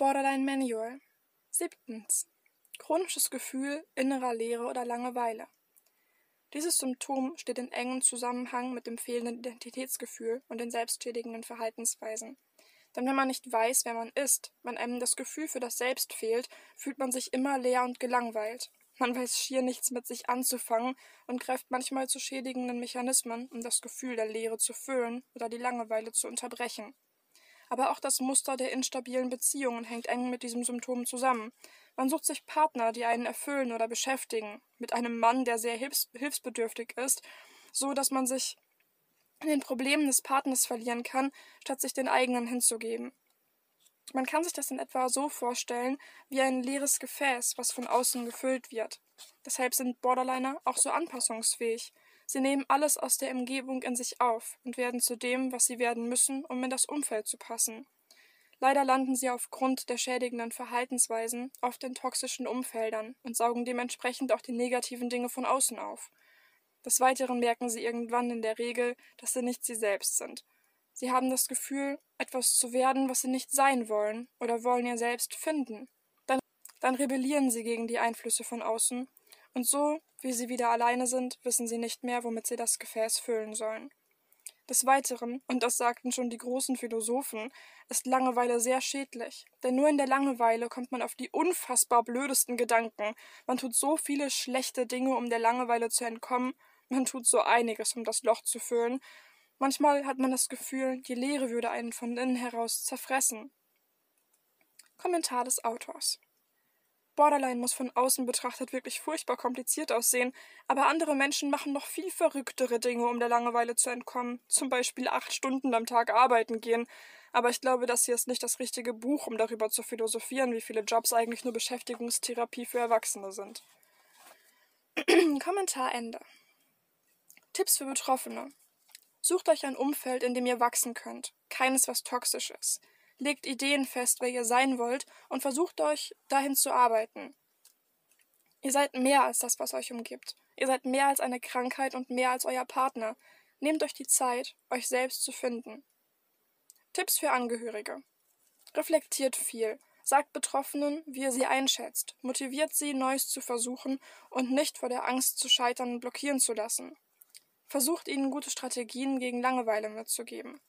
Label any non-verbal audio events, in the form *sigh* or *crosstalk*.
Borderline Manual. Siebtens. Chronisches Gefühl innerer Leere oder Langeweile. Dieses Symptom steht in engem Zusammenhang mit dem fehlenden Identitätsgefühl und den selbstschädigenden Verhaltensweisen. Denn wenn man nicht weiß, wer man ist, wenn einem das Gefühl für das Selbst fehlt, fühlt man sich immer leer und gelangweilt. Man weiß schier nichts mit sich anzufangen und greift manchmal zu schädigenden Mechanismen, um das Gefühl der Leere zu füllen oder die Langeweile zu unterbrechen. Aber auch das Muster der instabilen Beziehungen hängt eng mit diesem Symptom zusammen. Man sucht sich Partner, die einen erfüllen oder beschäftigen, mit einem Mann, der sehr hilfs hilfsbedürftig ist, so dass man sich in den Problemen des Partners verlieren kann, statt sich den eigenen hinzugeben. Man kann sich das in etwa so vorstellen wie ein leeres Gefäß, was von außen gefüllt wird. Deshalb sind Borderliner auch so anpassungsfähig. Sie nehmen alles aus der Umgebung in sich auf und werden zu dem, was sie werden müssen, um in das Umfeld zu passen. Leider landen sie aufgrund der schädigenden Verhaltensweisen oft in toxischen Umfeldern und saugen dementsprechend auch die negativen Dinge von außen auf. Des Weiteren merken sie irgendwann in der Regel, dass sie nicht sie selbst sind. Sie haben das Gefühl, etwas zu werden, was sie nicht sein wollen oder wollen ihr selbst finden. Dann, dann rebellieren sie gegen die Einflüsse von außen und so, wie sie wieder alleine sind, wissen sie nicht mehr, womit sie das Gefäß füllen sollen. Des Weiteren, und das sagten schon die großen Philosophen, ist Langeweile sehr schädlich. Denn nur in der Langeweile kommt man auf die unfassbar blödesten Gedanken. Man tut so viele schlechte Dinge, um der Langeweile zu entkommen. Man tut so einiges, um das Loch zu füllen. Manchmal hat man das Gefühl, die Leere würde einen von innen heraus zerfressen. Kommentar des Autors. Borderline muss von außen betrachtet wirklich furchtbar kompliziert aussehen, aber andere Menschen machen noch viel verrücktere Dinge, um der Langeweile zu entkommen. Zum Beispiel acht Stunden am Tag arbeiten gehen. Aber ich glaube, das hier ist nicht das richtige Buch, um darüber zu philosophieren, wie viele Jobs eigentlich nur Beschäftigungstherapie für Erwachsene sind. *clears throat* Kommentar Ende. Tipps für Betroffene. Sucht euch ein Umfeld, in dem ihr wachsen könnt. Keines, was toxisch ist legt Ideen fest, wer ihr sein wollt, und versucht euch dahin zu arbeiten. Ihr seid mehr als das, was euch umgibt. Ihr seid mehr als eine Krankheit und mehr als euer Partner. Nehmt euch die Zeit, euch selbst zu finden. Tipps für Angehörige. Reflektiert viel. Sagt Betroffenen, wie ihr sie einschätzt. Motiviert sie, Neues zu versuchen und nicht vor der Angst zu scheitern blockieren zu lassen. Versucht ihnen gute Strategien gegen Langeweile mitzugeben.